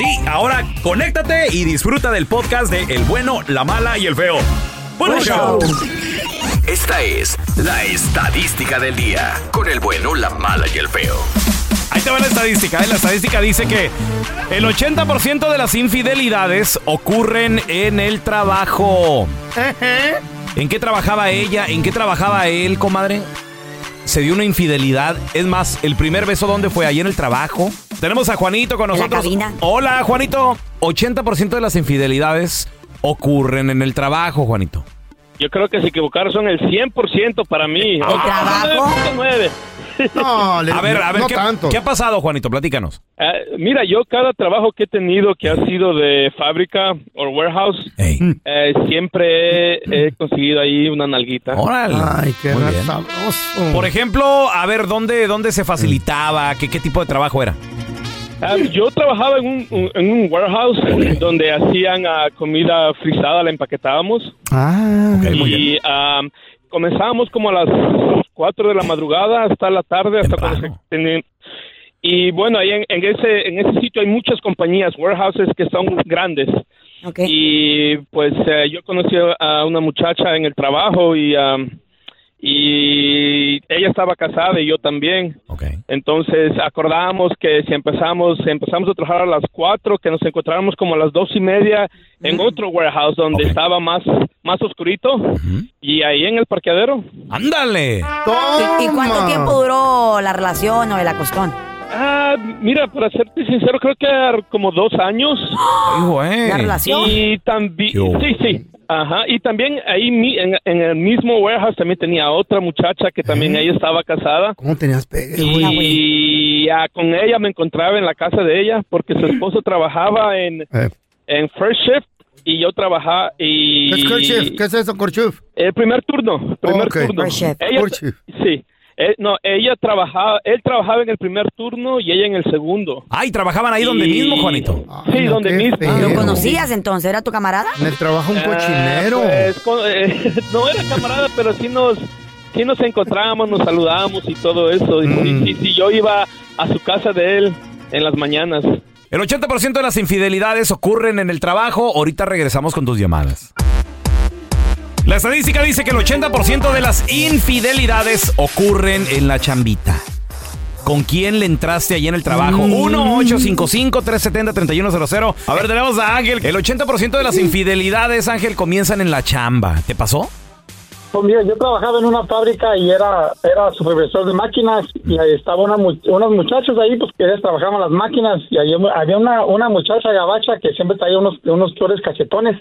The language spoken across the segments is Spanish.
Sí, ahora conéctate y disfruta del podcast de El bueno, la mala y el feo. ¡Buen show! Esta es la estadística del día. Con el bueno, la mala y el feo. Ahí te va la estadística. ¿eh? La estadística dice que el 80% de las infidelidades ocurren en el trabajo. ¿En qué trabajaba ella? ¿En qué trabajaba él, comadre? Se dio una infidelidad. Es más, el primer beso, ¿dónde fue? Ahí en el trabajo. Tenemos a Juanito con nosotros. Hola, Juanito. 80% de las infidelidades ocurren en el trabajo, Juanito. Yo creo que se equivocaron son el 100% para mí. ¿El trabajo? 9.9. No, le- A ver, a ver, no ¿qué, tanto. qué ha pasado, Juanito? Platícanos. Eh, mira, yo cada trabajo que he tenido que ha sido de fábrica o warehouse, Ey. eh, siempre he, he conseguido ahí una nalguita. Órale. Ay, qué sabroso. Por ejemplo, a ver, ¿dónde, dónde se facilitaba? ¿Qué, qué tipo de trabajo era? Ah, yo trabajaba en un, un- en un warehouse donde hacían ah, comida frisada, la empaquetábamos. Ah, Ok, muy bien. y ah, comenzábamos como a las 4 de la madrugada hasta la tarde, hasta cuando se Y bueno, ahí en, en ese, en ese sitio hay muchas compañías, warehouses que son grandes. Ok. Y pues eh, yo conocí a una muchacha en el trabajo y, um, y ella estaba casada y yo también. Ok. Entonces acordamos que si empezamos, empezamos a trabajar a las cuatro, que nos encontráramos como a las dos y media en otro warehouse donde Ok. estaba más, más oscurito y ahí en el parqueadero. ¡Ándale! ¿Y, y cuánto tiempo duró la relación o el acostón? Ah, mira, para serte sincero, creo que como dos años. Ay, güey. ¿La relación? Y también, sí, sí, ajá, y también ahí mi- en, en el mismo warehouse también tenía otra muchacha que también ella estaba casada. ¿Cómo tenías pegue? Y ya con ella me encontraba en la casa de ella porque su esposo trabajaba en, Eh, en first shift y yo trabajaba y ¿Qué es? ¿Qué es eso, Kerchief? el primer turno, primer Ok. turno. First shift. Ella, First shift. sí, eh, no, ella trabajaba, él trabajaba en el primer turno y ella en el segundo. Ay, ¿trabajaban ahí donde Y- mismo, Juanito? Sí, Ay, no, donde mismo. feo. ¿Lo conocías entonces? ¿Era tu camarada? En el trabajo un cochinero. Ah, pues, con- eh, no era camarada, pero sí nos, sí nos encontrábamos, nos saludábamos y todo eso. Y sí, Mm. sí, sí, yo iba a su casa de él en las mañanas. El 80% de las infidelidades ocurren en el trabajo. Ahorita regresamos con tus llamadas. La estadística dice que el 80% de las infidelidades ocurren en la chambita. ¿Con quién le entraste allí en el trabajo? 1-855-370-3100. A ver, tenemos a Ángel. El 80% de las infidelidades, Ángel, comienzan en la chamba. ¿Te pasó? Pues mira, yo trabajaba en una fábrica y era, era supervisor de máquinas y ahí estaba una, mu- unos muchachos ahí pues que trabajaban las máquinas y ahí había una, una muchacha gabacha que siempre traía unos, unos flores cachetones.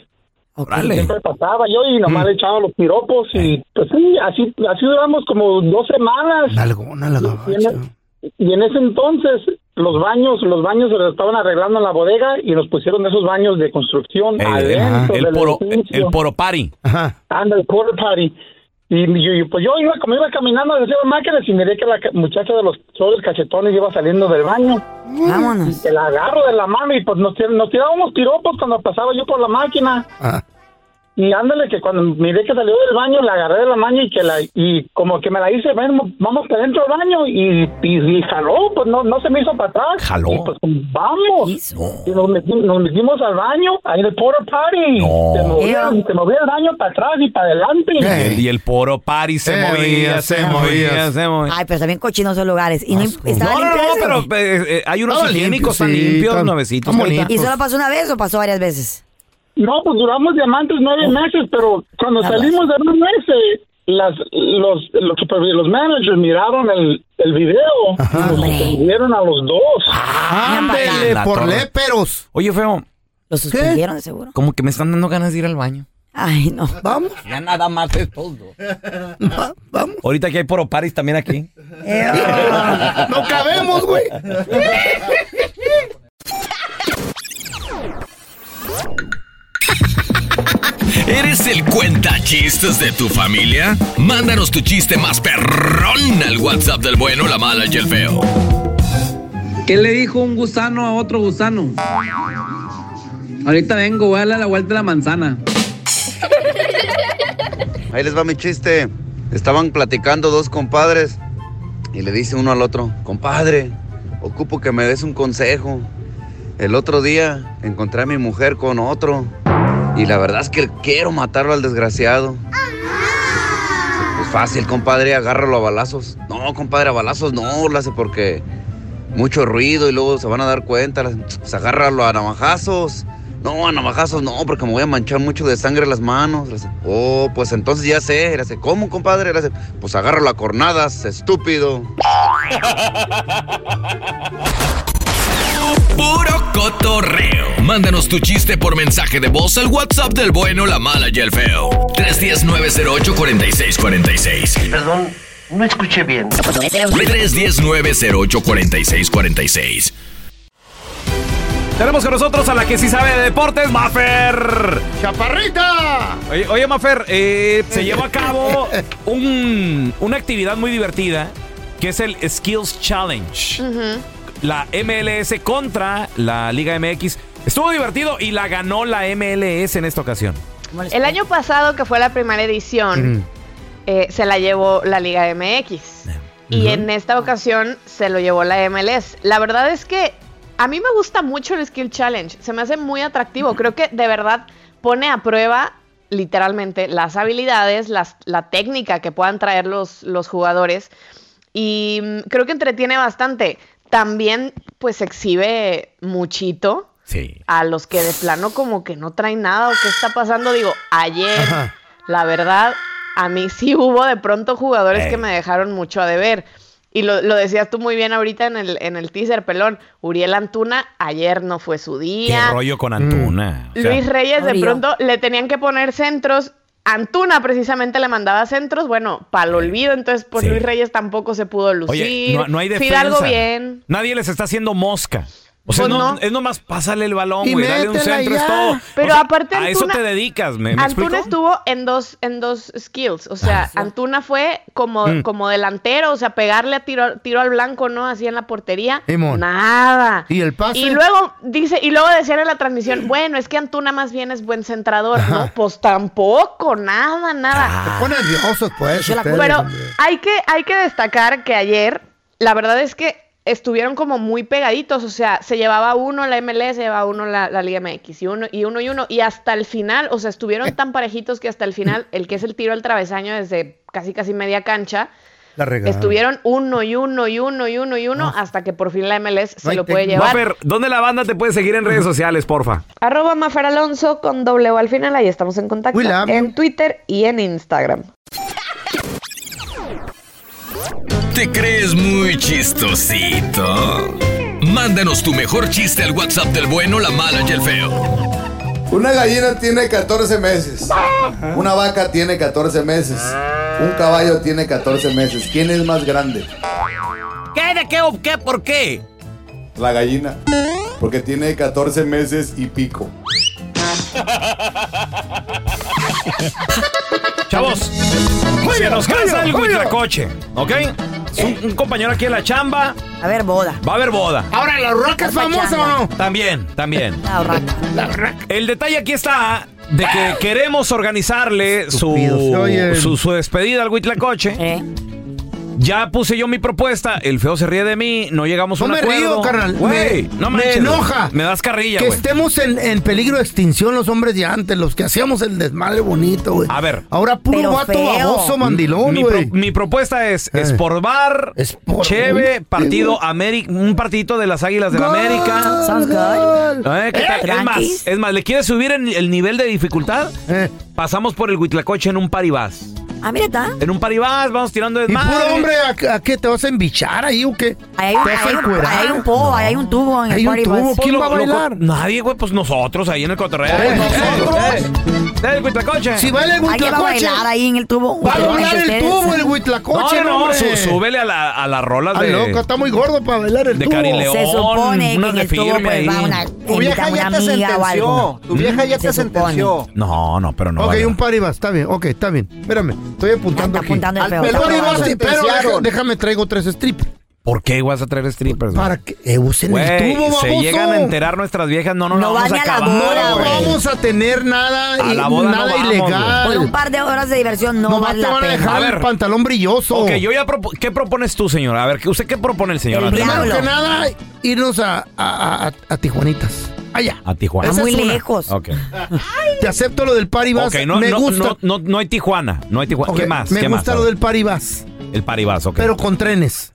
Siempre pasaba yo y nomás le echaba los piropos y pues sí, así, así duramos como dos semanas. Nalgona la Y en, y en ese entonces los baños, los baños se los estaban arreglando en la bodega y nos pusieron esos baños de construcción Eh, adentro el, del poro, edificio. el poro party. Anda, el quarter party. Y yo, yo- pues yo iba, como iba caminando hacia las máquinas y miré que la muchacha de los flores cachetones iba saliendo del baño. Vámonos. Y que la agarro de la mano y pues nos, nos tirábamos piropos cuando pasaba yo por la máquina. Y ándale que cuando miré que salió del baño, la agarré de la mano y que la y como que me la hice, ven, vamos para dentro del baño y, y, y jaló, pues no, no se me hizo para atrás. Jaló. Y pues vamos. Y nos metimos, nos metimos al baño, ahí en el porta party. No. Se, movía, se movía el baño para atrás y para adelante. Y el poro party se, movía, movía, se se movía, movía. se movía. Ay, pero también cochinos esos lugares. Y no, No, no, pero eh, eh, hay unos higiénicos limpios, tan sí, limpios, tan- nuevecitos. ¿Y solo pasó una vez o pasó varias veces? No, pues duramos diamantes nueve meses, pero cuando salimos de nueve meses, las, los, los, los managers miraron el, el video y nos a los dos. Ándele, La por torre. léperos. Oye, feo, Lo suspendieron, de seguro. como que me están dando ganas de ir al baño. Ay, no. Vamos, Ya nada más es todo. va- vamos. Ahorita que hay poro paris también aquí. No cabemos, güey. ¿Eres el cuenta chistes de tu familia? Mándanos tu chiste más perrón al WhatsApp del bueno, la mala y el feo. ¿Qué le dijo un gusano a otro gusano? Ahorita vengo, voy a darle la vuelta a la manzana. Ahí les va mi chiste. Estaban platicando dos compadres y le dice uno al otro, compadre, ocupo que me des un consejo. El otro día encontré a mi mujer con otro y la verdad es que quiero matarlo al desgraciado. Pues fácil, compadre, agárralo a balazos. No, compadre, a balazos no, lo hace porque mucho ruido y luego se van a dar cuenta. Pues agárralo a navajazos. No, a navajazos no, porque me voy a manchar mucho de sangre las manos. Oh, pues entonces ya sé. ¿cómo, compadre? Pues agárralo a cornadas, estúpido. Puro cotorreo. Mándanos tu chiste por mensaje de voz al WhatsApp del bueno, la mala y el feo. 310-908-4646. Perdón, no escuché bien. 310-908-4646. Tenemos con nosotros a la que sí sabe de deportes, Mafer. ¡Chaparrita! Oye, oye Mafer, eh, se llevó a cabo un- una actividad muy divertida que es el Skills Challenge. La MLS contra la Liga MX. Estuvo divertido y la ganó la MLS en esta ocasión. El año pasado, que fue la primera edición, eh, se la llevó la Liga MX. Y en esta ocasión se lo llevó la MLS. La verdad es que a mí me gusta mucho el Skill Challenge. Se me hace muy atractivo. Creo que de verdad pone a prueba literalmente las habilidades, las, la técnica que puedan traer los, los jugadores. Y mm, creo que entretiene bastante. También pues exhibe muchito Sí. a los que de plano como que no traen nada o qué está pasando. Digo, ayer, Ajá. la verdad, a mí sí hubo de pronto jugadores Ey. que me dejaron mucho a deber. Y lo, lo decías tú muy bien ahorita en el, en el teaser, pelón. Uriel Antuna, ayer no fue su Qué día. rollo con Antuna. O sea, Luis Reyes de pronto le tenían que poner centros. Antuna precisamente le mandaba centros, bueno, para el olvido, entonces pues Sí. Luis Reyes tampoco se pudo lucir. Oye, no, no hay defensa. Fidalgo bien. Nadie les está haciendo mosca. O sea, Pues no, no. es nomás pásale el balón, Y güey, dale un centro, es todo. Pero O sea, aparte a eso Antuna- te dedicas, ¿me, me explico? Antuna estuvo en dos, en dos skills. O sea, Antuna fue como, Mm. como delantero, o sea, pegarle a tiro, tiro al blanco, ¿no? Así en la portería. Simón. Nada. ¿Y el pase? Y luego dice, y luego decían en la transmisión, bueno, es que Antuna más bien es buen centrador. No, pues tampoco, nada, nada. Se pone nerviosos, pues. Pero hombre. hay que, hay que destacar que ayer, la verdad es que estuvieron como muy pegaditos, o sea, se llevaba uno la MLS, se llevaba uno la, la Liga MX, y uno, y uno y uno, y hasta el final, o sea, estuvieron tan parejitos que hasta el final, el que es el tiro al travesaño desde casi casi media cancha, La. Estuvieron uno y uno y uno y uno y uno hasta que por fin la MLS se lo puede llevar. Mafer, ¿dónde la banda te puede seguir en redes sociales, porfa? Arroba Mafer Alonso con doble O al final, ahí estamos en contacto. En Twitter y en Instagram. ¿Te crees muy chistosito? Mándanos tu mejor chiste al WhatsApp del bueno, la mala y el feo. Una gallina tiene 14 meses. Una vaca tiene 14 meses. Un caballo tiene 14 meses. ¿Quién es más grande? ¿Qué? ¿De qué o qué? ¿Por qué? La gallina. Porque tiene 14 meses y pico. Chavos, se nos cansa el huitlacoche, ¿ok? Es un, un compañero aquí en la chamba. A ver, boda. Va a haber boda. Ahora, ¿la roca es famosa o no? También, también. La urraca. La roca. El detalle aquí está de que queremos organizarle su, su, su despedida al Huitlacoche. Eh. Ya puse yo mi propuesta, el feo se ríe de mí, no llegamos a No un me acuerdo. río, carnal. Güey, me, no me enoja. Me das carrilla, Que güey. estemos en, en peligro de extinción los hombres de antes, los que hacíamos el desmadre bonito, güey. A ver. Ahora puro Pero vato feo. baboso, mandilón, mi, pro- güey. mi propuesta es Eh. Sportbar, Sport- Cheve, Uy, partido América, un partidito de las Águilas de la América. Sounds good. Eh, ¿qué tal? Es más, Tranquis. es más, ¿le quieres subir en el nivel de dificultad? Eh. Pasamos por el Huitlacoche en un paribás. Ah, mira, está. En un paribás, vamos tirando de ¿Y puro hombre a, a qué? ¿Te vas a embichar ahí o qué? Ahí hay, un, ¿Te vas a ahí hay un- encuerar? ahí hay un po, ahí hay un tubo en Hay el un party tubo. ¿Quién Lo- va a lo- bailar? nadie, güey, pues nosotros ahí en el cotorreo. Eh, Nosotros. Eh, el Huitlacoche. Si baila el Alguien va a huitlacoche. bailar ahí en el tubo. Va a Ustedes, bailar el ustedes. tubo, el huitlacoche, no, no, hombre. sú- súbele a, la, a las rolas Ah, de, loco, está muy gordo para bailar el de tubo. Cari León. Se supone que unas en de el tubo firme pues ahí. va una, Tu invita vieja a una ya te amiga o algo. sentenció. Tu vieja ya Se te supone. sentenció. No, no, pero no. ok, vale. un paribas, está bien, ok, está bien. Espérame, estoy apuntando Está aquí. apuntando el pelón a déjame traigo tres strippers. ¿Por qué vas a traer strippers? Para que eh, usen el tubo, baboso. se llegan a enterar nuestras viejas, no, no, No no vamos van a a la boda, No vamos a tener nada, A y- la boda no nada vamos, ilegal. Por un par de horas de diversión no Nomás vale te la van a pena. dejar A ver. el pantalón brilloso. Ok, yo ya propo- ¿qué propones tú, señora? A ver, ¿qué- ¿usted qué propone el señor? El. Primero que nada, irnos a, a, a, a Tijuanitas. Allá. A Tijuana. Está Esa muy es una. lejos. Ok. Te acepto lo del paribas. Ok, no, me no, gusta. no, no, no hay Tijuana. No hay Tijuana. Ok, ¿Qué más? Me ¿Qué gusta más? lo del paribas. El paribas, ok. Pero con trenes.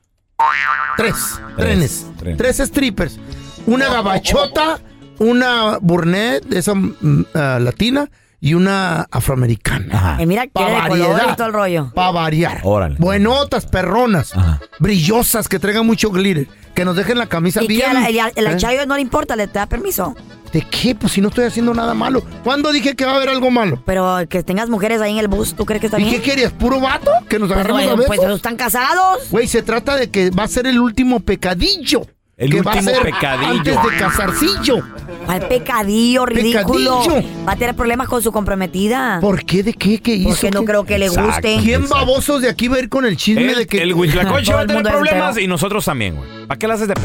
Tres. trenes. trenes. Tres strippers. Una gabachota, una burnet, de esa mm, ah, latina, y una afroamericana. Ajá. Eh, mira, color variedad. y todo el rollo. Para variar. Órale. Buenotas, perronas. Ajá. Brillosas, que traigan mucho glitter. Que nos dejen la camisa ¿Y. ¿El, el, el ¿Eh? chayo no le importa? ¿Le te da permiso? ¿De qué? Pues si no estoy haciendo nada malo. ¿Cuándo dije que va a haber algo malo? Pero que tengas mujeres ahí en el bus, ¿tú crees que está ¿Y bien? qué querías? ¿Puro vato? ¿Que nos Pues, agarremos bueno, a pues besos? están casados. Güey, se trata de que va a ser el último pecadillo. El que va a último ser pecadillo. Antes de casarcillo. Al pecadillo, ridículo. Pecadillo. Va a tener problemas con su comprometida. ¿Por qué? ¿De qué? ¿Qué hizo? Porque no ¿Qué? creo que le Exacto. guste. ¿Quién Exacto. babosos de aquí va a ir con el chisme El, de que... el Huitlacoche va a tener problemas entero. y nosotros también, güey. ¿Para qué la haces de pedo?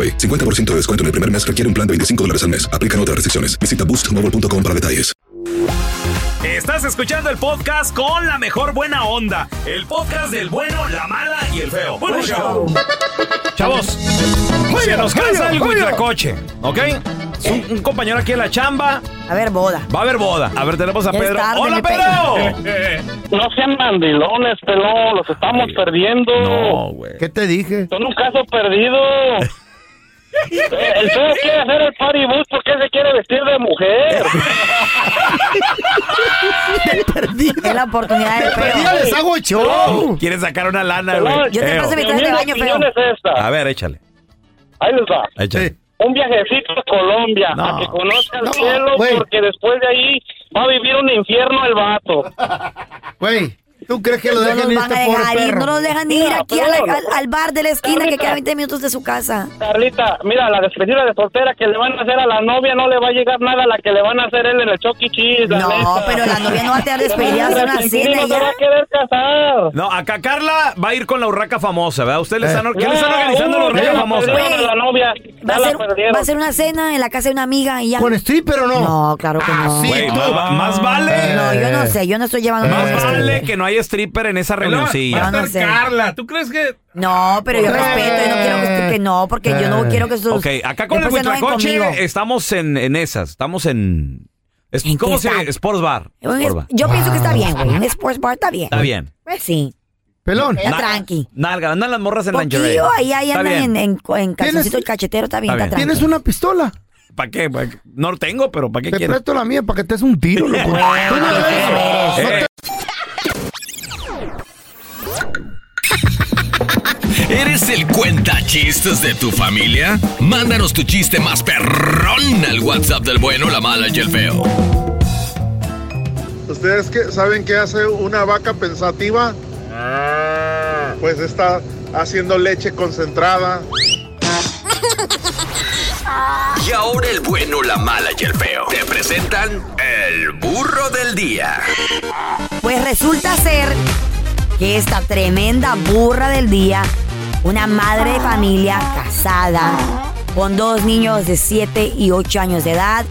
AroPay. 50% de descuento en el primer mes requiere un plan de 25 dólares al mes. Aplican otras restricciones. Visita boostmobile.com para detalles. Estás escuchando el podcast con la mejor buena onda. El podcast del bueno, la mala y el feo. Bueno, show. Chavos, se nos casa el huitlacoche, ¿ok? Es un, un compañero aquí en la chamba. A ver, boda. Va a haber boda. A ver, tenemos a Pedro. tarde, ¡Hola, Pedro! No sean mandilones, pelón, los estamos perdiendo. No, güey. ¿Qué te dije? Son un caso perdido. El feo quiere hacer el party bus porque se quiere vestir de mujer. Es la oportunidad del Perdí, feo. les hago show. Quiere sacar una lana, güey. Yo te paso mi mi traje de baño, feo. es esta. A ver, échale. Ahí les va. Échale. Un viajecito a Colombia No. a que conozca el No, cielo porque después de ahí va a vivir un infierno el vato. Güey, ¿tú crees que lo No dejen nos ir van a este pobre dejar ir, perro? no nos dejan ir Mira, aquí a la- pero- al, al bar de la esquina que queda 20 minutos de su casa. Carlita, mira, la despedida de soltera que le van a hacer a la novia no le va a llegar nada a la que le van a hacer él en el Chucky E. Cheese. No, neta. pero la novia no va a tener despedida, a ser una cena no se va a querer casar. No, acá Carla va a ir con la urraca famosa, ¿verdad? ¿Ustedes le Eh. están, ¿qué le están No, organizando la uh, urraca la famosa? perdieron a la novia, Va a, la ser, va a ser una cena en la casa de una amiga y ya. ¿Con stripper o no? No, claro que no. sí, tú. más, más vale. No, yo no sé, yo no estoy llevando nada. Más vale que no haya stripper en esa reunioncilla. No, no sé. Carla, ¿tú crees que No, pero yo respeto, yo no quiero que, que no, porque yo no quiero que sus... Ok, acá con el después conmigo. estamos en, en esas. Estamos en. es- ¿En ¿Cómo se? Sports Bar. Un Sports bar. Yo pienso que está bien, güey. Un sports bar está bien. Está bien. Pues sí. Pelón. Está Na- tranqui. Nalga, andan las morras en lingerie. Poquillo, ahí, ahí andan en, en, en calzoncito y cachetero, está bien, Está está, bien. tranqui. ¿Tienes una pistola? ¿Para qué? ¿Pa' qué? No lo tengo, pero ¿para qué Te quieres? presto la mía para que te des un tiro, loco. No no ¿Eres el cuenta chistes de tu familia? Mándanos tu chiste más perrón al WhatsApp del bueno, la mala y el feo. ¿Ustedes qué, saben qué hace una vaca pensativa? Pues está haciendo leche concentrada. Y ahora el bueno, la mala y el feo. Te presentan el burro del día. Pues resulta ser que esta tremenda burra del día, una madre de familia casada, con dos niños de 7 y 8 años de edad,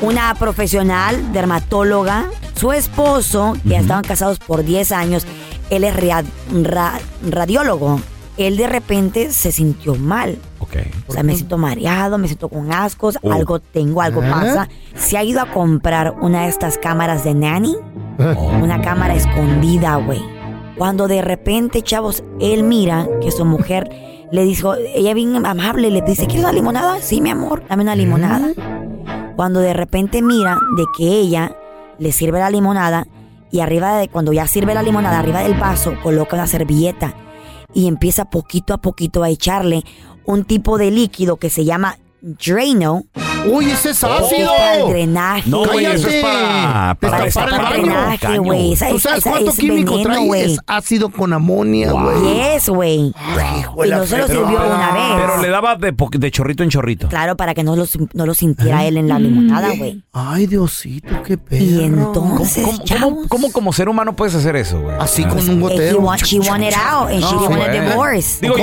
una profesional dermatóloga, su esposo, que ya estaban casados por 10 años, él es ra- radiólogo. Él de repente se sintió mal. Ok. O sea, me siento mareado, me siento con ascos, Oh. algo tengo, algo ¿Eh? pasa. Se ha ido a comprar una de estas cámaras de nanny, Oh. una cámara escondida, güey. Cuando de repente, chavos, él mira que su mujer le dijo, ella bien amable, le dice, ¿quieres una limonada? Sí, mi amor, dame una limonada. Cuando de repente mira de que ella le sirve la limonada y arriba de, cuando ya sirve la limonada, arriba del vaso, coloca una servilleta y empieza poquito a poquito a echarle un tipo de líquido que se llama Drano. Uy, ese es ácido. Para el drenaje. No, güey, eso es para, para Destapar destapar el drenaje, güey. ¿Tú es- sabes cuánto es químico veneno, trae? güey. Es ácido con amonia, güey. Yes, güey. Y no se lo Pero- sirvió una vez. Pero le daba de, chorrito en chorrito. Claro, para que no lo, no lo sintiera él en la limonada, güey. Ay, Diosito, qué perro. Y entonces, ¿Cómo, cómo, cómo como ser humano puedes hacer eso, güey? Así Ah, con un Eh, gotero. want- she wanted out and she wanted güey. divorce. Digo,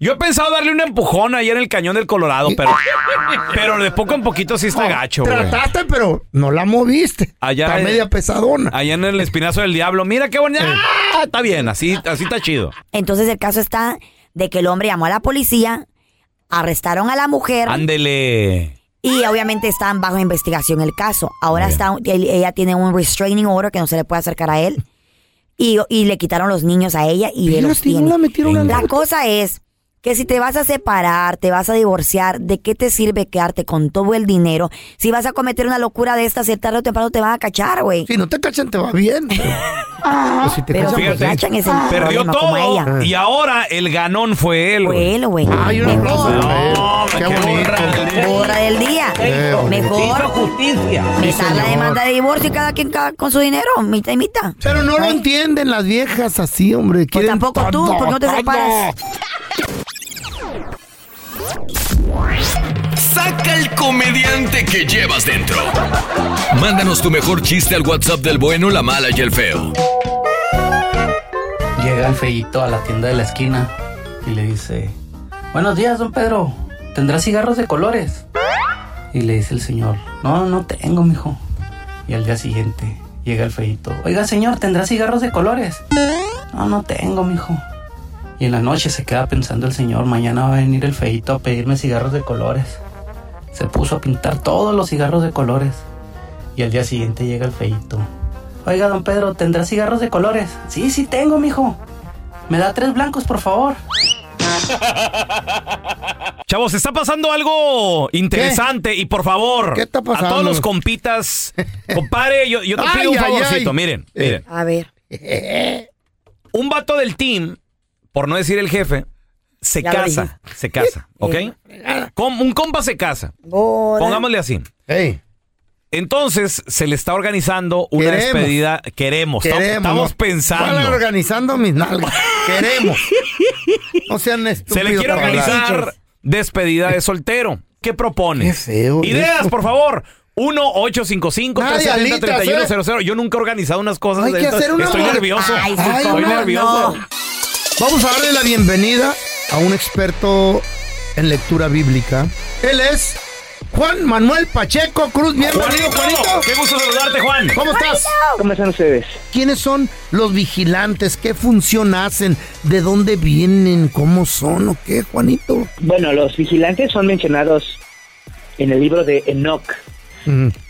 yo, he pensado darle un empujón ahí en el cañón del Colorado, pero, pero de poco en poquito sí está gacho, güey. Trataste, pero no la moviste. Allá Está en- media pesadona. Allá en el espinazo del diablo. Mira qué bonita. Ah, está bien, así, así está chido. Entonces el caso está de que el hombre llamó a la policía, arrestaron a la mujer Ándele. y obviamente están bajo investigación el caso. Ahora está, ella tiene un restraining order que no se le puede acercar a él y, y le quitaron los niños a ella y él los tiene. la metieron al La cosa es que si te vas a separar, te vas a divorciar, ¿de qué te sirve quedarte con todo el dinero? Si vas a cometer una locura de estas, si tarde o temprano te van a cachar, güey. Si no te cachan, te va bien. Pero, si te Pero cachan, si te sí. cachan es el Perdió problema, como todo ella. y ahora el ganón fue él, Fue él, güey. Ay, un aplauso. Mejor. No, Qué bonito. Borra del día. Qué bonito. Mejor justicia? meter la señor. demanda de divorcio y cada quien cada- con su dinero, mitad y mitad. Pero no lo entienden las viejas así, hombre. Pues tampoco tú, todo, ¿por qué no te separas? Saca el comediante que llevas dentro. Mándanos tu mejor chiste al WhatsApp del bueno, la mala y el feo. Llega el feíto a la tienda de la esquina y le dice, Buenos días, don Pedro, ¿tendrá cigarros de colores? Y le dice el señor, No, no tengo, mijo. Y al día siguiente Llega el feito. Oiga, señor, ¿tendrá cigarros de colores? No, no tengo, mijo. Y en la noche se queda pensando el señor, mañana va a venir el feito a pedirme cigarros de colores. Se puso a pintar todos los cigarros de colores. Y al día siguiente llega el feito. Oiga, don Pedro, ¿tendrá cigarros de colores? Sí, sí tengo, mijo. ¿Me da tres blancos, por favor? Chavos, está pasando algo interesante y por favor, ¿Qué está pasando? a todos los compitas, compadre, yo, yo te Ay, pido un ay, favorcito, ay. miren, miren. A ver. Un vato del team, por no decir el jefe, se Ya casa, se casa, ¿ok? Com- un compa se casa, pongámosle así. Entonces se le está organizando una Queremos. despedida, queremos, estamos- Queremos. estamos ¿no? pensando. Están organizando mis nalgas. Queremos. No sean estúpidos. Se le quiere hablar. organizar despedida de soltero. ¿Qué propone? Qué feo Ideas, eso. por favor. 1-855-370-3100. Yo nunca he organizado unas cosas Hay de que estas. hacer una Estoy nervioso. Ay, sí, Estoy nervioso. no. Vamos a darle la bienvenida a un experto en lectura bíblica. Él es Juan Manuel Pacheco Cruz. Bienvenido, Juanito, Juanito. qué gusto saludarte, Juan. ¿Cómo estás? ¿Cómo están ustedes? ¿Quiénes son los vigilantes? ¿Qué función hacen? ¿De dónde vienen? ¿Cómo son? ¿O qué, Juanito? Bueno, los vigilantes son mencionados en el libro de Enoch.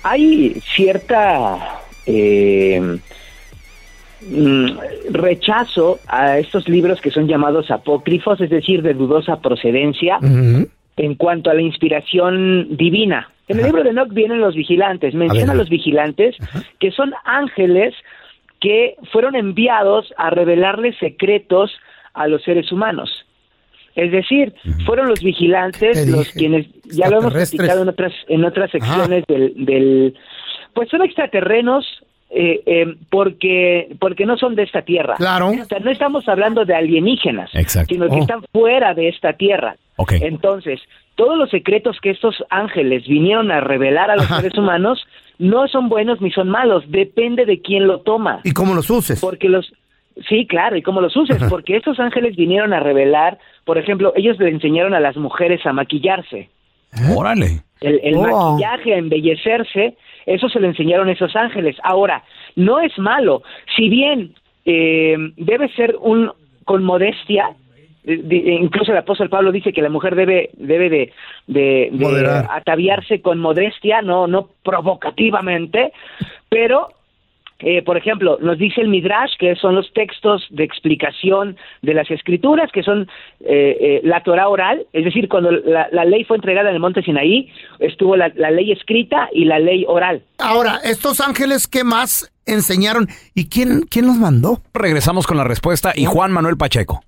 Hay cierta eh, mm, rechazo a estos libros que son llamados apócrifos, es decir, de dudosa procedencia, en cuanto a la inspiración divina. En el libro de Enoch vienen los vigilantes, menciona a los vigilantes que son ángeles que fueron enviados a revelarles secretos a los seres humanos. Es decir, fueron los vigilantes Te los quienes, ya lo hemos platicado en otras, en otras secciones del, del, pues son extraterrenos eh, eh, porque, porque no son de esta tierra. Claro. O sea, no estamos hablando de alienígenas, Exacto. sino que Oh. están fuera de esta tierra. Ok. Entonces, todos los secretos que estos ángeles vinieron a revelar a los seres humanos no son buenos ni son malos, depende de quién lo toma. ¿Y cómo los uses? Porque los Sí, claro, y cómo los uses, Ajá. porque estos ángeles vinieron a revelar, por ejemplo, ellos le enseñaron a las mujeres a maquillarse. Órale. El, el Oh. maquillaje, a embellecerse, eso se lo enseñaron esos ángeles. Ahora, no es malo. Si bien eh, debe ser un con modestia, eh, di- incluso el apóstol Pablo dice que la mujer debe debe de, de- ataviarse con modestia, no no provocativamente, pero eh, por ejemplo, nos dice el Midrash, que son los textos de explicación de las escrituras, que son eh, eh, la Torah oral, es decir, cuando la, la ley fue entregada en el monte Sinaí, estuvo la, la ley escrita y la ley oral. Ahora, estos ángeles, ¿qué más enseñaron? ¿Y quién, quién los mandó? Regresamos con la respuesta y Juan Manuel Pacheco.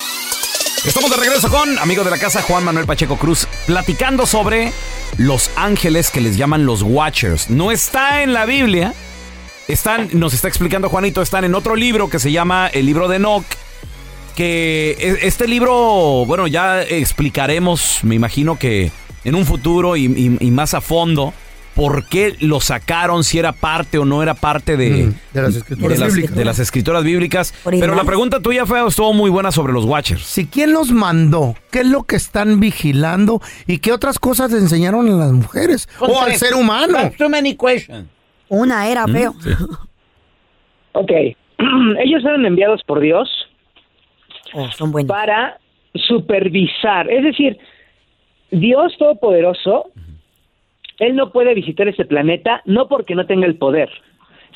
Estamos de regreso con amigo de la casa Juan Manuel Pacheco Cruz, platicando sobre los ángeles que les llaman los Watchers. No está en la Biblia, están, nos está explicando Juanito, están en otro libro que se llama el libro de Enoch. Que e- este libro, bueno, ya explicaremos, me imagino que en un futuro y, y- y más a fondo, por qué lo sacaron, si era parte o no era parte de, Mm, de las escrituras de las- bíblicas. de las escrituras bíblicas. Pero la pregunta tuya, Feo, estuvo muy buena sobre los Watchers. Si quién los mandó, qué es lo que están vigilando y qué otras cosas enseñaron a las mujeres o al ser humano. Una era Mm, feo. Ok, ellos fueron enviados por Dios para supervisar, es decir, Dios Todopoderoso, Él no puede visitar este planeta no porque no tenga el poder,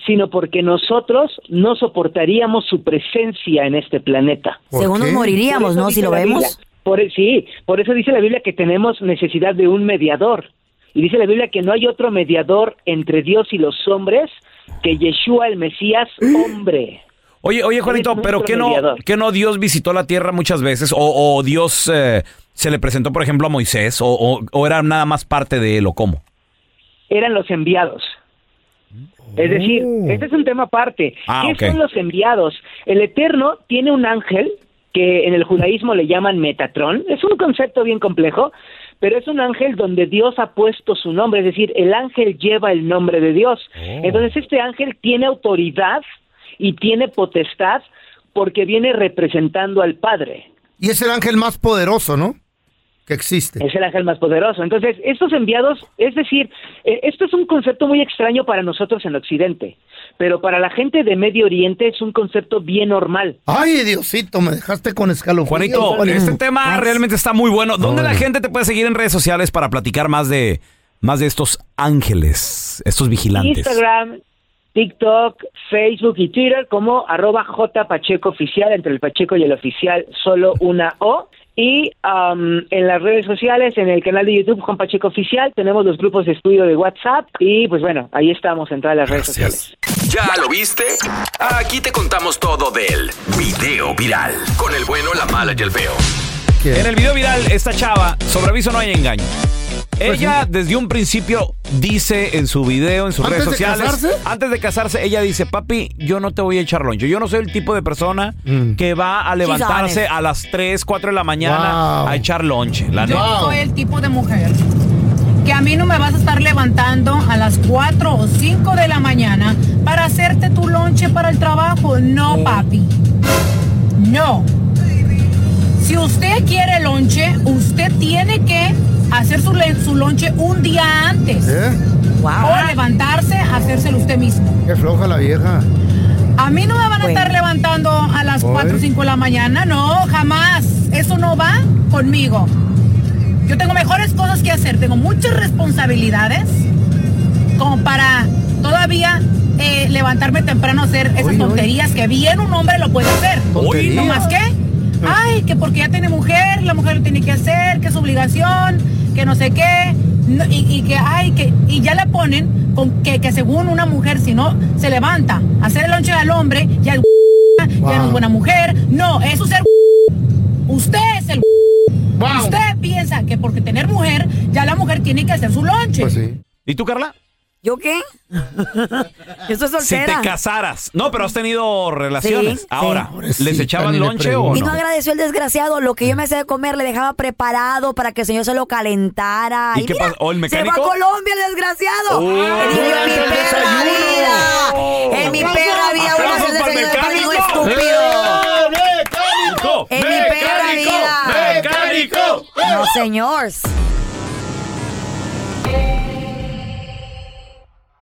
sino porque nosotros no soportaríamos su presencia en este planeta. Según nos moriríamos, ¿no? Si lo vemos. Biblia- por, e- sí, por eso dice la Biblia que tenemos necesidad de un mediador. Y dice la Biblia que no hay otro mediador entre Dios y los hombres que Yeshua el Mesías hombre. Oye, oye, Juanito, pero ¿qué no. ¿qué no Dios visitó la tierra muchas veces? ¿O, o Dios eh, se le presentó, por ejemplo, a Moisés? ¿O, o- o era nada más parte de él o cómo? Eran los enviados. Es decir, este es un tema aparte. Ah, ¿Qué son los enviados? El Eterno tiene un ángel que en el judaísmo le llaman Metatrón. Es un concepto bien complejo, pero es un ángel donde Dios ha puesto su nombre, es decir, el ángel lleva el nombre de Dios. Entonces este ángel tiene autoridad y tiene potestad porque viene representando al Padre. Y es el ángel más poderoso, ¿no? Que existe. Es el ángel más poderoso. Entonces, estos enviados, es decir, eh, esto es un concepto muy extraño para nosotros en Occidente, pero para la gente de Medio Oriente es un concepto bien normal. Ay, Diosito, me dejaste con escalofríos. Juanito, este tema realmente está muy bueno. ¿Dónde la gente te puede seguir en redes sociales para platicar más de, más de estos ángeles, estos vigilantes? Instagram, TikTok, Facebook y Twitter como arroba J Pacheco Oficial, entre el Pacheco y el oficial solo una O. Y am, en las redes sociales, en el canal de YouTube Juan Pacheco Oficial, tenemos los grupos de estudio de WhatsApp y pues bueno, ahí estamos en todas las redes sociales. ¿Ya lo viste? Aquí te contamos todo del video viral. Con el bueno, la mala y el feo. En el video viral, esta chava, sobre aviso no hay engaño. Ella desde un principio dice en su video, en sus ¿Antes redes de sociales, casarse? antes de casarse, ella dice, papi, yo no te voy a echar lonche. Yo no soy el tipo de persona Mm. que va a levantarse a las 3, 4 de la mañana Wow. a echar lonche. La Yo neta. soy el tipo de mujer que a mí no me vas a estar levantando a las 4 o 5 de la mañana para hacerte tu lonche para el trabajo. No, papi. No. Si usted quiere lonche, usted tiene que hacer su, su lonche un día antes. O levantarse, hacérselo usted mismo. Qué floja la vieja. A mí no me van a estar levantando a las 4 o 5 de la mañana, no, jamás. Eso no va conmigo. Yo tengo mejores cosas que hacer, tengo muchas responsabilidades como para todavía eh, levantarme temprano a hacer esas tonterías que bien un hombre lo puede hacer. ¿No más qué? Ay, que porque ya tiene mujer, la mujer lo tiene que hacer, que es obligación, que no sé qué, no, y, y que, ay, que, y ya le ponen con que, que según una mujer, si no se levanta a hacer el lonche al hombre, ya, el ya no es buena mujer. No, eso es ser Usted es el Usted piensa que porque tener mujer, ya la mujer tiene que hacer su lonche. Pues ¿Y tú, Carla? ¿Yo qué? Yo estoy Si te soltera. casaras. No, pero has tenido relaciones. Sí, Ahora, sí. ¿les echaban lonche o Y no no? agradeció el desgraciado. Lo que yo me hacía de comer le dejaba preparado para que el señor se lo calentara. ¿Y qué mira, pasó? ¿O el Se mecánico? fue a Colombia el desgraciado. Oh. En mi ¡El perra vida. En mi perra vida voy a hacer ¡Aplausos desayuno para para el ningún mecánico! estúpido. ¡Mecánico! En mi perra vida. ¡Mecánico! No, señores.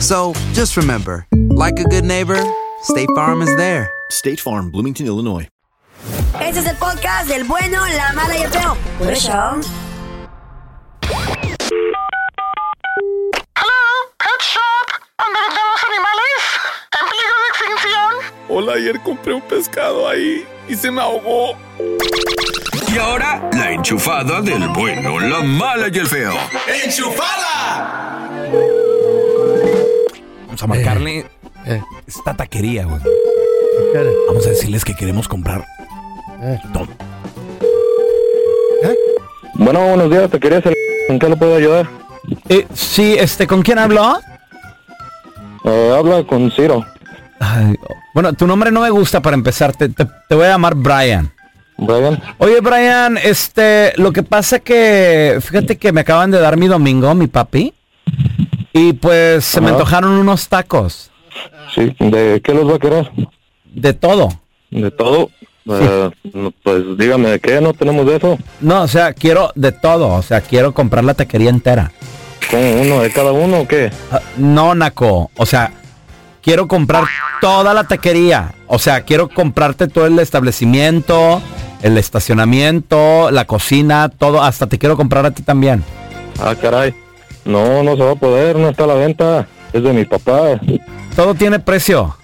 So just remember, like a good neighbor, State Farm is there. State Farm, Bloomington, Illinois. Ese es el podcast del bueno, la mala y el feo. Por eso. Pet Shop, donde vendemos animales en peligro de extinción. Hola, ayer compré un pescado ahí y se me ahogó. Y ahora, la enchufada del bueno, la mala y el feo. ¡Enchufada! Vamos a marcarle esta taquería, güey. Vamos a decirles que queremos comprar. Tom. Bueno, buenos días, te quería hacer... ¿En qué le puedo ayudar? Eh, sí, este, ¿con quién habló? Eh, habla con Ciro. bueno, tu nombre no me gusta para empezar. Te, te- te voy a llamar Brian. Brian. Oye, Brian, este, lo que pasa que, fíjate que me acaban de dar mi domingo, mi papi. Y pues se me antojaron unos tacos. Sí, ¿de qué los va a querer? De todo. ¿De todo? Eh, pues dígame, ¿de qué? No tenemos de eso. No, o sea, quiero de todo. O sea, quiero comprar la taquería entera. ¿Cómo uno de cada uno o qué? Ah, no, Naco. O sea, quiero comprar toda la taquería. O sea, quiero comprarte todo el establecimiento, el estacionamiento, la cocina, todo. Hasta te quiero comprar a ti también. Ah, caray. No, no se va a poder, no está a la venta. Es de mi papá. Todo tiene precio.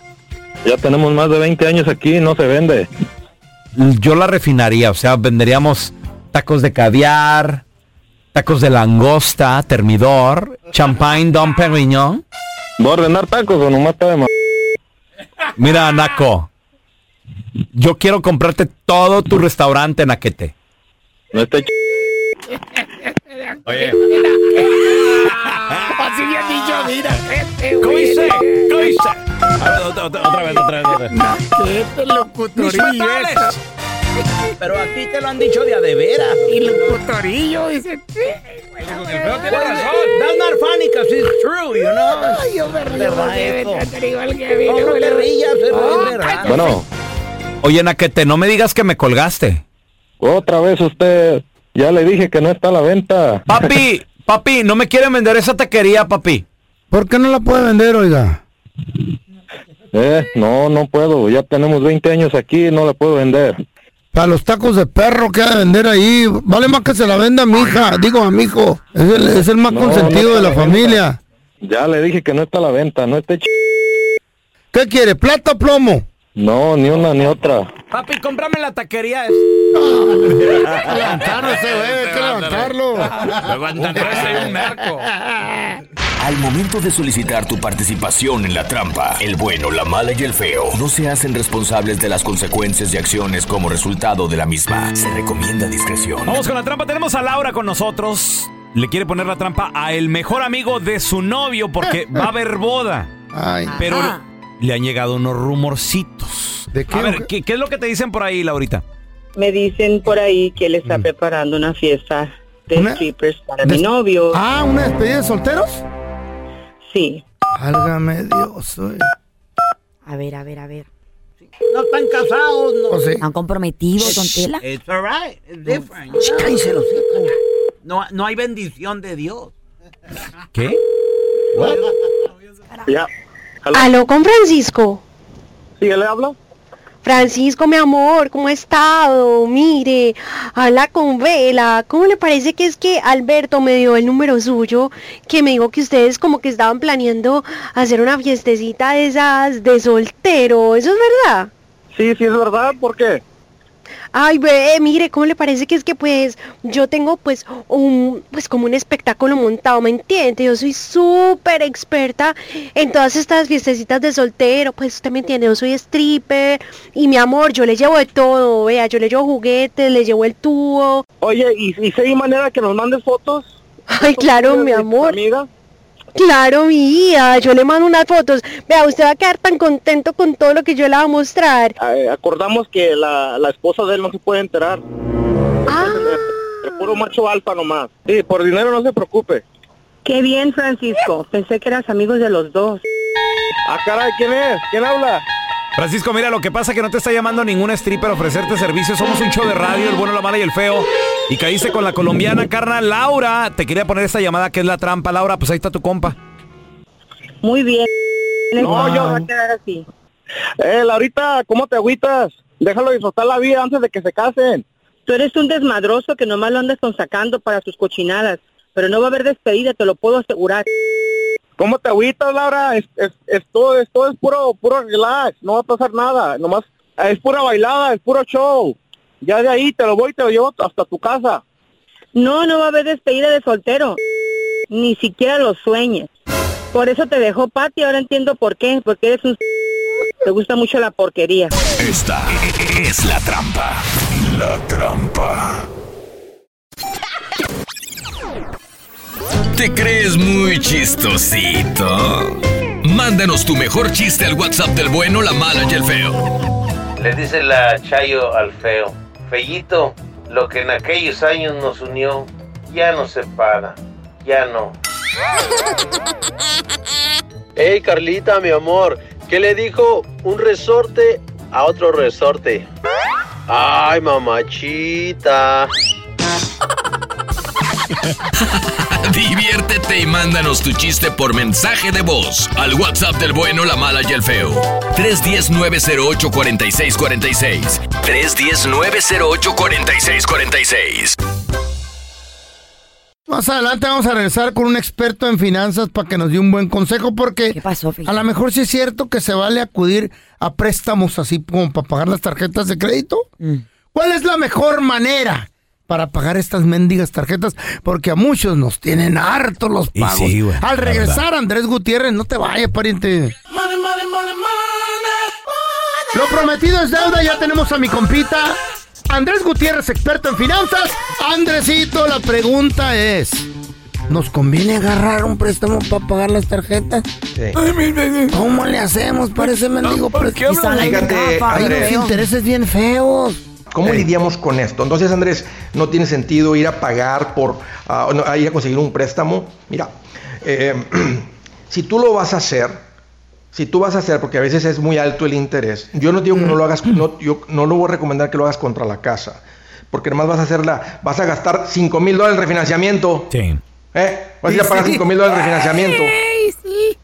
Ya tenemos más de 20 años aquí, no se vende. Yo la refinaría. O sea, venderíamos tacos de caviar, tacos de langosta, termidor, champagne Dom Perignon. ¿Va a ordenar tacos o nomás está de ma- Mira, Naco. Yo quiero comprarte todo tu restaurante, Naquete. No está ch... Oye. Bien dicho, mira, este, ¿Cómo güey. dice? ¿Cómo dice? A ver, otra, otra- otra vez, otra vez, otra vez. Mis fatales. Pero a ti te lo han dicho de a de veras. Y locutorillo, dice. Tiene razón. That's not funny because it's true, you know. Ay, yo me río que. No, no te rías, es. Bueno, Oye, Naquete, no me digas que me colgaste. otra vez usted. Ya le dije que no está a la venta. Papi, papi, no me quieren vender esa taquería, papi. ¿Por qué no la puede vender, oiga? Eh, no, no puedo. Ya tenemos 20 años aquí, no la puedo vender. Para los tacos de perro que ha de vender ahí, vale más que se la venda a mi hija, digo a mi hijo. Es el, es el más No, consentido no de la familia. Ya le dije que no está a la venta, no esté ch... ¿Qué quiere, plata o plomo? No, ni una ni otra. Papi, cómprame la taquería. Levantarlo ese güey, hay que levantarlo. un narco. Al momento de solicitar tu participación en la trampa, el bueno, la mala y el feo no se hacen responsables de las consecuencias y acciones como resultado de la misma. Se recomienda discreción. Vamos con la trampa. Tenemos a Laura con nosotros. Le quiere poner la trampa a el mejor amigo de su novio porque va a haber boda. Ay. Pero Ajá. Le han llegado unos rumorcitos. ¿De qué? A ver, ¿qué, qué es lo que te dicen por ahí, Laurita? Me dicen por ahí que él está preparando una fiesta de ¿Una? strippers para de- mi novio. Ah, ¿una despedida de solteros? Sí. Válgame Dios. oye. A ver, a ver, a ver. No están casados, no. ¿Están comprometidos, don Tela? It's alright. It's different. cállense los. No, no hay bendición de Dios. ¿Qué? Ya. Aló con Francisco. ¿Sí, le habla? Francisco, mi amor, ¿cómo ha estado? Mire, habla con Vela. ¿Cómo le parece que es que Alberto me dio el número suyo? Que me dijo que ustedes como que estaban planeando hacer una fiestecita de esas de soltero. ¿Eso es verdad? Sí, sí, es verdad. ¿Por qué? Ay, ve, mire, ¿cómo le parece que es que pues yo tengo pues un, pues como un espectáculo montado, ¿me entiende? Yo soy súper experta en todas estas fiestecitas de soltero, pues usted me entiende, yo soy stripper y mi amor, yo le llevo de todo, vea, yo le llevo juguetes, le llevo el tubo. Oye, ¿y, y si hay manera que nos mandes fotos? Ay, claro, mi amor. Amiga. Claro, mi vida, yo le mando unas fotos. Vea, usted va a quedar tan contento con todo lo que yo le voy a mostrar. Eh, acordamos que la, la esposa de él no se puede enterar. Ah, El puro macho alfa nomás. Sí, por dinero no se preocupe. Qué bien, Francisco. Pensé que eras amigos de los dos. Ah, caray, ¿quién es? ¿Quién habla? Francisco, mira, lo que pasa es que no te está llamando ningún stripper a ofrecerte servicios. Somos un show de radio, el bueno, la mala y el feo. Y caíste con la colombiana, carnal. Laura, te quería poner esta llamada que es la trampa. Laura, pues ahí está tu compa. Muy bien. No, yo- va a quedar así. Eh, Laurita, ¿cómo te agüitas? Déjalo disfrutar la vida antes de que se casen. Tú eres un desmadroso que nomás lo andas sacando para tus cochinadas. Pero no va a haber despedida, te lo puedo asegurar. ¿Cómo te agüitas, Laura? Es, es, esto, esto es puro, puro relax, no va a pasar nada. Nomás es pura bailada, es puro show. Ya de ahí te lo voy y te lo llevo hasta tu casa. No, no va a haber despedida de soltero. Ni siquiera lo sueñes. Por eso te dejó Pati, ahora entiendo por qué. Porque eres un... Te gusta mucho la porquería. Esta es la trampa. La trampa. ¿Te crees muy chistosito? Mándanos tu mejor chiste al WhatsApp del bueno, la mala y el feo. Le dice la Chayo al feo, Lo que en aquellos años nos unió ya no separa, ya no. Hey Carlita, mi amor, ¿qué le dijo un resorte a otro resorte? Ay, mamachita. Diviértete y mándanos tu chiste por mensaje de voz al WhatsApp del bueno, la mala y el feo. 310-908-4646. 310-908-4646. Más adelante vamos a regresar con un experto en finanzas para que nos dé un buen consejo porque a lo mejor sí es cierto que se vale acudir a préstamos así como para pagar las tarjetas de crédito. ¿Cuál es la mejor manera para pagar estas mendigas tarjetas? Porque a muchos nos tienen hartos los Y pagos. sí, güey, Al regresar, Andrés Gutiérrez, no te vayas, pariente. Lo prometido es deuda, ya tenemos a mi compita. Andrés Gutiérrez, experto en finanzas. Andresito, la pregunta es: ¿nos conviene agarrar un préstamo para pagar las tarjetas? ¿Cómo le hacemos para ese mendigo préstamo? Fíjate, Hay Andrés. unos intereses bien feos. ¿Cómo lidiamos con esto? Entonces, Andrés, no tiene sentido ir a pagar por, ah, a ir a conseguir un préstamo. Mira, eh, si tú lo vas a hacer, si tú vas a hacer, porque a veces es muy alto el interés, yo no digo que no lo hagas, no, yo no lo voy a recomendar que lo hagas contra la casa, porque además vas a hacerla, vas a gastar 5 mil dólares en refinanciamiento. Sí. ¿Eh? Vas a ir a pagar 5 mil dólares en refinanciamiento.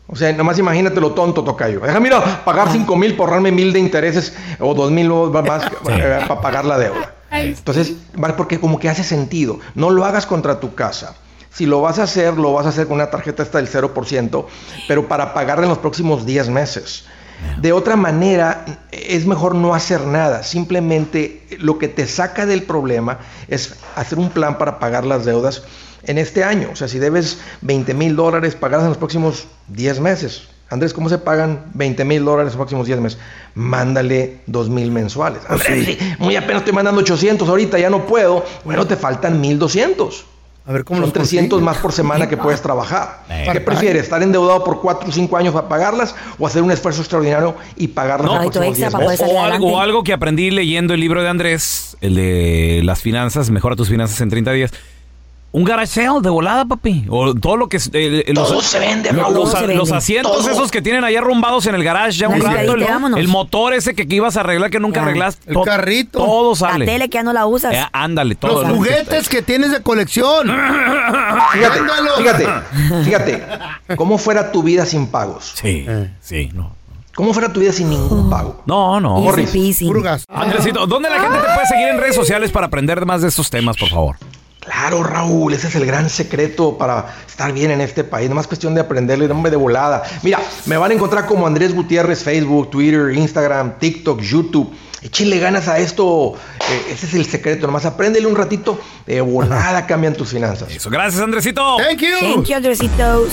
O sea, nomás imagínate lo tonto, Tocayo. Déjame ir a pagar 5 mil por ahorrarme mil de intereses o 2 mil más eh, para pagar la deuda. Entonces, porque como que hace sentido. No lo hagas contra tu casa. Si lo vas a hacer, lo vas a hacer con una tarjeta esta del 0%, pero para pagarla en los próximos 10 meses. De otra manera, es mejor no hacer nada. Simplemente lo que te saca del problema es hacer un plan para pagar las deudas en este año. O sea, si debes 20 mil dólares, pagarlas en los próximos 10 meses. Andrés, ¿cómo se pagan 20 mil dólares en los próximos 10 meses? Mándale 2 mil mensuales. Andrés, sí, muy apenas estoy mandando 800 ahorita, ya no puedo. Bueno, te faltan 1200. A ver, ¿cómo Son los 300 consigues? más por semana que puedes trabajar. Eh. ¿Qué prefieres? ¿Estar endeudado por 4 o 5 años para pagarlas o hacer un esfuerzo extraordinario y pagarlas en los próximos 10 meses? O algo, o algo que aprendí leyendo el libro de Andrés, el de las finanzas, mejora tus finanzas en 30 días. Un garage sale de volada, papi. O todo lo que... eh, eh, Todo se vende, lo- Raúl. los, los asientos Todo. esos que tienen ahí arrumbados en el garage ya un Las rato. El, el motor ese que, que ibas a arreglar que nunca arreglaste. el to- carrito. Todo La sale. tele que ya no la usas. Eh, ándale, todo. Los juguetes que tienes de colección. Fíjate, fíjate, fíjate, cómo fuera tu vida sin pagos. Sí, sí, no. ¿Cómo fuera tu vida sin ningún pago? No, no. Morris. Andresito, ¿dónde la gente te puede seguir en redes sociales para aprender más de estos temas, por favor? Claro, Raúl, ese es el gran secreto para estar bien en este país. No más cuestión de aprenderlo y de hombre de volada. Mira, me van a encontrar como Andrés Gutiérrez, Facebook, Twitter, Instagram, TikTok, YouTube. Échenle ganas a esto. eh, ese es el secreto. Nomás apréndele un ratito. De volada cambian tus finanzas. Eso, gracias, Andresito. Thank you. Thank you, Andresitos.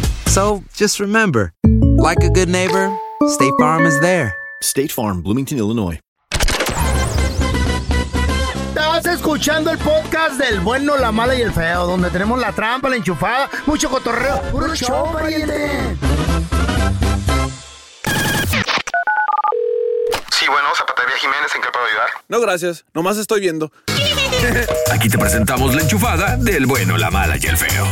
So just remember, like a good neighbor, State Farm is there. State Farm, Bloomington, Illinois. Estás escuchando el podcast del bueno, la mala y el feo, donde tenemos la trampa, la enchufada, mucho cotorreo. ¡Puro show, pariente! Sí, bueno, Zapatería Jiménez, ¿en qué puedo ayudar? No, gracias. Nomás estoy viendo. Aquí te presentamos la enchufada del bueno, la mala y el feo.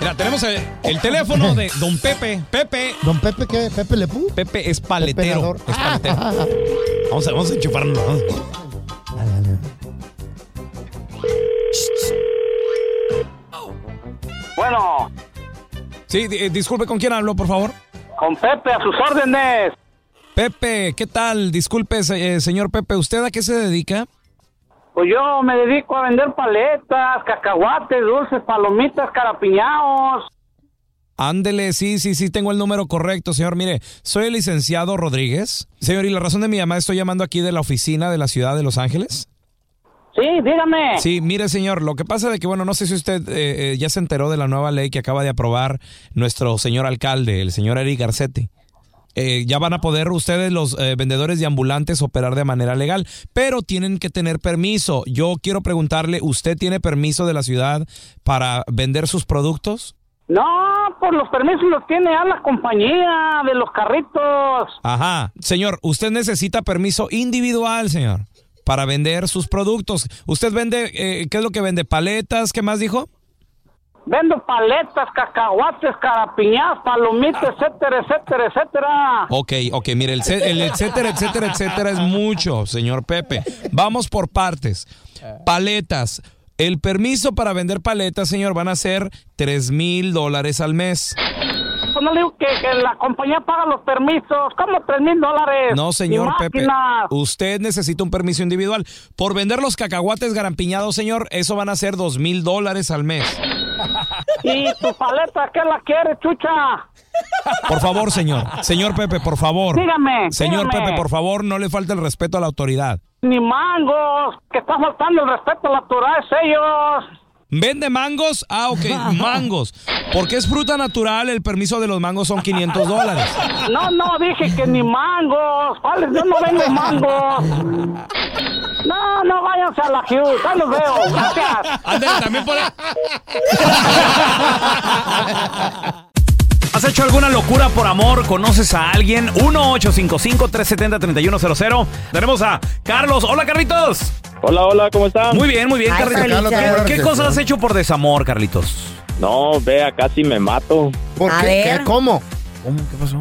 Mira, tenemos el, el teléfono de Don Pepe. Pepe. ¿Don Pepe qué? ¿Pepe Lepú? Pepe es paletero. Pepenador. Es paletero. Vamos a, vamos a enchufarnos. Bueno, Sí, di- eh, disculpe, ¿con quién hablo, por favor? con Pepe, a sus órdenes. Pepe, ¿qué tal? Disculpe, eh, señor Pepe, ¿usted a qué se dedica? Pues yo me dedico a vender paletas, cacahuates, dulces, palomitas, carapiñaos. Ándele, sí, sí, sí, tengo el número correcto, señor. Mire, soy el licenciado Rodríguez. Señor, y la razón de mi llamada, estoy llamando aquí de la oficina de la ciudad de Los Ángeles. Sí, dígame. Sí, mire, señor, lo que pasa de que, bueno, no sé si usted eh, eh, ya se enteró de la nueva ley que acaba de aprobar nuestro señor alcalde, el señor Eric Garcetti. Eh, ya van a poder ustedes, los eh, vendedores de ambulantes, operar de manera legal, pero tienen que tener permiso. Yo quiero preguntarle, ¿usted tiene permiso de la ciudad para vender sus productos? No, pues los permisos los tiene a la compañía de los carritos. Ajá. Señor, usted necesita permiso individual, señor, para vender sus productos. ¿Usted vende, eh, qué es lo que vende? ¿Paletas? ¿Qué más dijo? Vendo paletas, cacahuates, carapiñados, palomitas, etcétera, etcétera, etcétera. Ok, ok, mire, el, etcétera, etcétera, etcétera es mucho, señor Pepe. Vamos por partes. Paletas. El permiso para vender paletas, señor, van a ser 3 mil dólares al mes. Pues no le digo que, que la compañía paga los permisos. ¿Cómo tres mil dólares? No, señor Pepe. Usted necesita un permiso individual. Por vender los cacahuates garampiñados, señor, eso van a ser 2 mil dólares al mes. ¿Y tu paleta qué la quieres, chucha? Por favor, señor. Señor Pepe, por favor. Dígame, Señor dígame. Pepe, por favor, no le falte el respeto a la autoridad. Ni mangos, que está faltando el respeto a la autoridad es ellos. ¿Vende mangos? Ah, ok, mangos. Porque es fruta natural, el permiso de los mangos son 500 dólares. No, no, dije que ni mangos. ¿Cuáles? Yo no vendo mangos. No, no, váyanse a la Hughes. Ahí los veo. Gracias. Ándale, también por ¿Has hecho alguna locura por amor? ¿Conoces a alguien? 1-855-370-3100. Tenemos a Carlos. Hola, Carlitos. Hola, hola, ¿cómo están? Muy bien, muy bien, Ay, Carlitos. ¿Qué, cosas has hecho por desamor, Carlitos? No, vea, casi me mato. ¿Por A qué? ver. ¿Qué? ¿Cómo? ¿Cómo? ¿Qué pasó?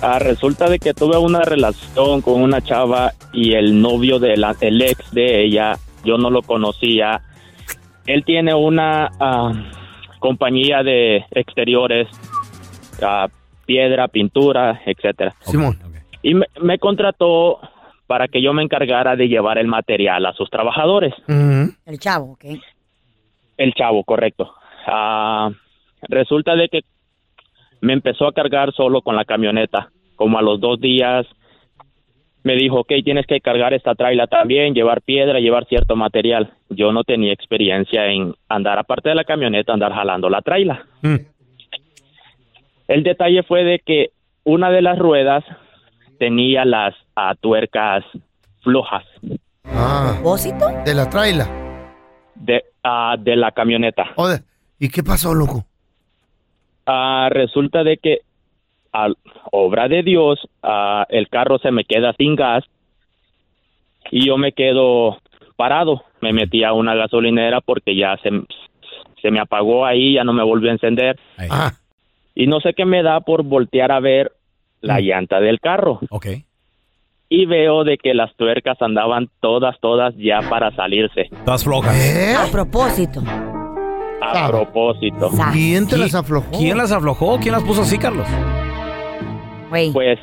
Ah, resulta de que tuve una relación con una chava y el novio de la, el ex de ella, yo no lo conocía. Él tiene una ah, compañía de exteriores, ah, piedra, pintura, etcétera. Simón. Y me, me contrató para que yo me encargara de llevar el material a sus trabajadores. El chavo, ¿ok? El chavo, correcto. Ah, resulta de que me empezó a cargar solo con la camioneta. Como a los dos días me dijo, ok, tienes que cargar esta traila también, llevar piedra, llevar cierto material. Yo no tenía experiencia en andar, aparte de la camioneta, andar jalando la traila. El detalle fue de que una de las ruedas tenía las ah, tuercas flojas Ah. ¿Propósito? De la traila. de, ah, de la camioneta. Joder, ¿y qué pasó, loco? Ah, resulta de que a obra de Dios ah, el carro se me queda sin gas y yo me quedo parado. Me metí a una gasolinera porque ya se, se me apagó ahí, ya no me volvió a encender. Y no sé qué me da por voltear a ver la llanta del carro. Ok. Y veo de que las tuercas andaban todas, todas ya para salirse. Todas flojas. A propósito. A propósito. ¿Quién te las aflojó? ¿Quién las aflojó? ¿Quién las puso así, Carlos? Pues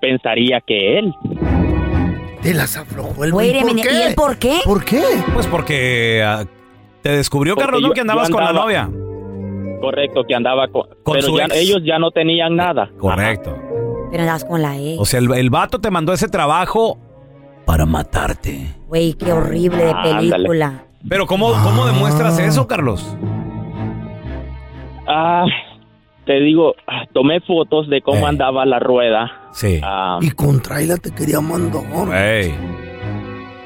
pensaría que él. Te las aflojó el güey. ¿Por qué? ¿y él por qué? ¿Por qué? Pues porque ah, te descubrió, Porque Carlos, ¿no? yo- que andabas con la novia. Correcto, que andaba con... Con pero su ya, ex. ellos ya no tenían nada. Correcto. Pero andas con la ex. O sea, el, el vato te mandó ese trabajo para matarte. Güey, qué horrible de Ándale. película. Pero ¿cómo, cómo demuestras eso, Carlos? Ah, te digo, ah, tomé fotos de cómo andaba la rueda. Sí. Ah, Y con te quería mandar.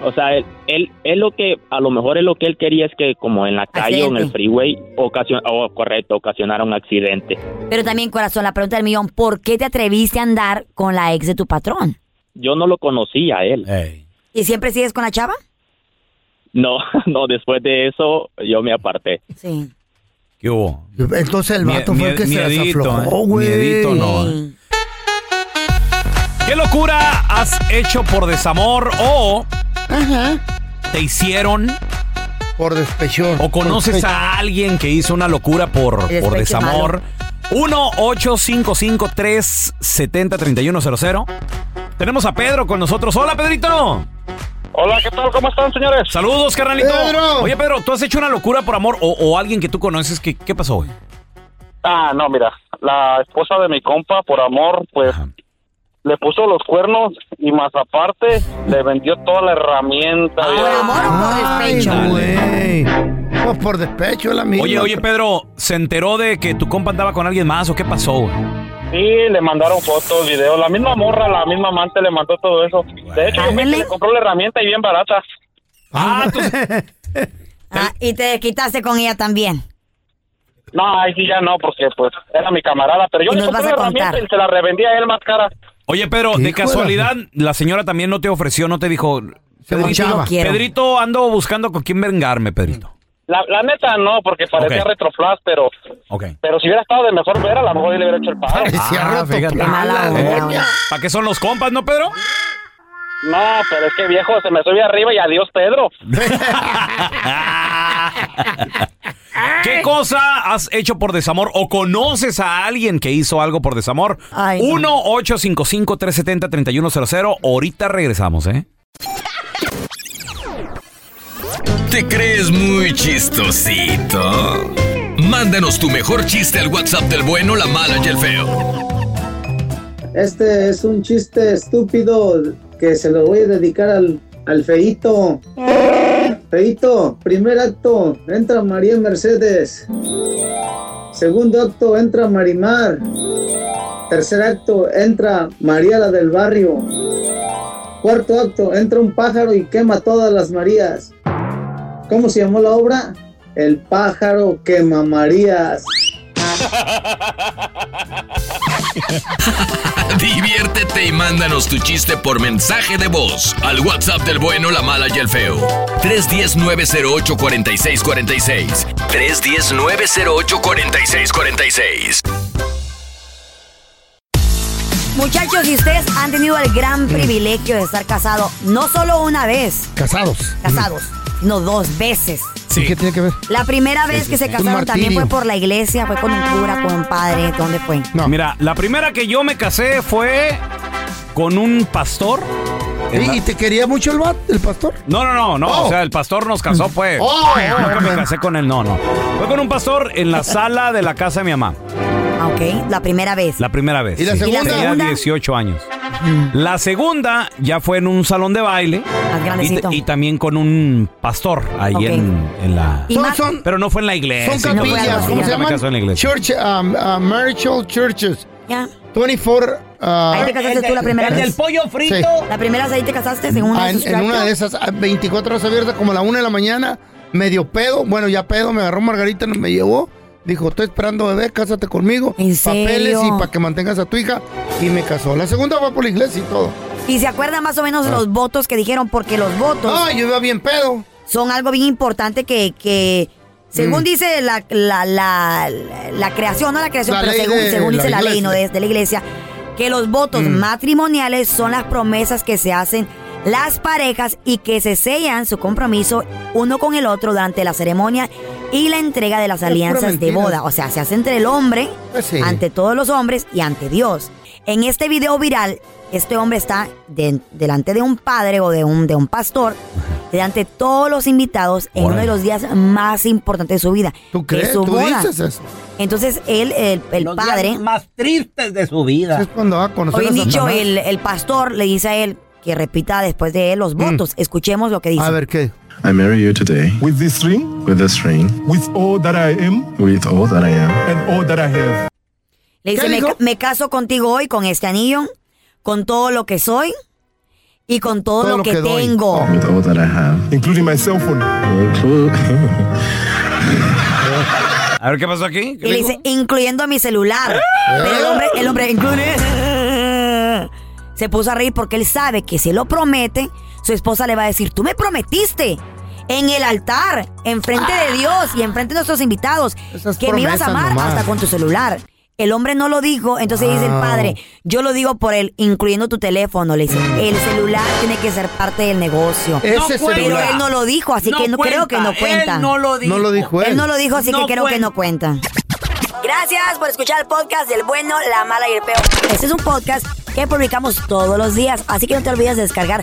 O sea, él, él, él lo que, a lo mejor es lo que él quería es que como en la calle o en el freeway, ocasión, oh, correcto, ocasionara un accidente. Pero también, corazón, la pregunta del millón, ¿por qué te atreviste a andar con la ex de tu patrón? Yo no lo conocía a él. ¿Y siempre sigues con la chava? No, no, después de eso yo me aparté. Sí. ¿Qué hubo? Entonces el vato fue el que se desaflojó, ¿eh? güey. Miedito no, ¿eh? ¿Qué locura has hecho por desamor o te hicieron por despecho? o conoces despecho. a alguien que hizo una locura por, por desamor? 1-855-370-3100. Tenemos a Pedro con nosotros. Hola, Pedrito. Hola, ¿qué tal? ¿Cómo están, señores? Saludos, carnalito. Pedro. Oye, Pedro, ¿tú has hecho una locura por amor o, o alguien que tú conoces? ¿Qué, qué pasó, güey? Ah, no, mira, la esposa de mi compa, por amor, pues le puso los cuernos y más aparte le vendió toda la herramienta. ¿Por amor o por despecho? Güey. Pues por despecho la misma. Oye, oye, Pedro, ¿se enteró de que tu compa andaba con alguien más o qué pasó, güey? Sí, le mandaron fotos, videos. La misma morra, la misma amante le mandó todo eso. De hecho, yo le compró la herramienta y bien barata. Ah, Ah, y te quitaste con ella también. No, ahí sí ya no, porque pues era mi camarada. Pero yo le compré la herramienta y se la revendía a él más cara. Oye, Pedro, de casualidad, la señora también no te ofreció, no te dijo... Pedrito. Quiero. Pedrito, ando buscando con quién vengarme, Pedrito. La, la neta no, porque parecía Ok. retroflash, pero Ok. pero si hubiera estado de mejor ver, a lo mejor le hubiera hecho el paro. Ah, fíjate. ¿Para qué son los compas, no, Pedro? No, pero es que viejo, se me sube arriba y adiós, Pedro. ¿Qué cosa has hecho por desamor o conoces a alguien que hizo algo por desamor? 1-855-370-3100. Ahorita regresamos, ¿eh? ¿Te crees muy chistosito? Mándanos tu mejor chiste al WhatsApp del bueno, la mala y el feo. Este es un chiste estúpido que se lo voy a dedicar al, al feito. Feito, primer acto, entra María Mercedes. Segundo acto, entra Marimar. Tercer acto, entra María la del barrio. Cuarto acto, entra un pájaro y quema todas las Marías. ¿Cómo se llamó la obra? El pájaro quema Marías. Diviértete y mándanos tu chiste por mensaje de voz al WhatsApp del bueno, la mala y el feo. 310-908-4646. 310-908-4646. Muchachos, si ustedes han tenido el gran privilegio de estar casados, no solo una vez, Casados. casados, no dos veces. Sí. ¿Qué tiene que ver? La primera vez Sí, que sí, se casaron también fue por la iglesia, fue con un cura, con un padre, ¿dónde fue? Mira, la primera que yo me casé fue con un pastor. En la- ¿Y te quería mucho el bat, el pastor? No, no, no, no. Oh. O sea, el pastor nos casó, pues. Oh. Nunca me casé con él, no, no. Fue con un pastor en la sala de la casa de mi mamá. Ah, Ok, la primera vez. La primera vez. ¿Y la sí. segunda? ¿Y la Tenía segunda? 18 años. La segunda ya fue en un salón de baile. Más grandecito. Y, y también con un pastor ahí Ok. en, en la. Y más- Pero no fue en la iglesia. Son no, capillas, no, ¿cómo se me llaman? casó en la iglesia. Church, um, uh, marital churches. Ya. 24. uh, Ahí te casaste tú la primera el vez. del pollo frito. Sí. La primera vez ahí te casaste, según Ah, en, en una de esas, ah, 24 horas abiertas, como a la 1 de la mañana, medio pedo. Bueno, ya pedo, me agarró Margarita, me llevó. Dijo, estoy esperando bebé, cásate conmigo. ¿En Papeles y para que mantengas a tu hija. Y me casó. La segunda fue por la iglesia y todo. Y se acuerdan más o menos los votos que dijeron, porque los votos. Ah, yo iba bien pedo. Son algo bien importante que, que según Mm. dice la, la, la, la creación, no la creación, pero según, de según dice la ley. ¿no? de, de la iglesia, que los votos Mm. matrimoniales son las promesas que se hacen las parejas y que se sellan su compromiso uno con el otro durante la ceremonia y la entrega de las alianzas de boda. O sea, se hace entre el hombre, Pues sí. ante todos los hombres y ante Dios. En este video viral, este hombre está de- delante de un padre o de un, de un pastor, delante de todos los invitados en uno de los días más importantes de su vida. ¿Tú que es crees? su ¿Tú boda. dices eso? Entonces, él, el, el Los padre, días más tristes de su vida. Es cuando va a conocer hoy a en dicho, el, el pastor le dice a él que repita después de él los votos. Escuchemos lo que dice. Mm. A ver, ¿qué? I marry you today. With this ring? With this ring. With all that I am. With all that I am. And all that I have. Le dice, ¿Qué me, me caso contigo hoy con este anillo, con todo lo que soy y con todo, lo, que, tengo. With all that I have, including my cell phone. A ver qué pasó aquí. Y le dice, incluyendo mi celular. Pero el hombre, el hombre, incluye. Se puso a reír porque él sabe que si lo promete, su esposa le va a decir, tú me prometiste en el altar, enfrente de Dios y enfrente de nuestros invitados, Esas que me ibas a amar nomás. hasta con tu celular. El hombre no lo dijo, entonces dice el padre, yo lo digo por él, incluyendo tu teléfono. Le dice, el celular tiene que ser parte del negocio. Ese Pero celular. él no lo dijo, así No que no, creo que no cuenta, él no lo dijo. No lo dijo él. Él no lo dijo, así No que creo que no cuenta. Gracias por escuchar el podcast del bueno, la mala y el peor. Este es un podcast que publicamos todos los días, así que no te olvides de descargar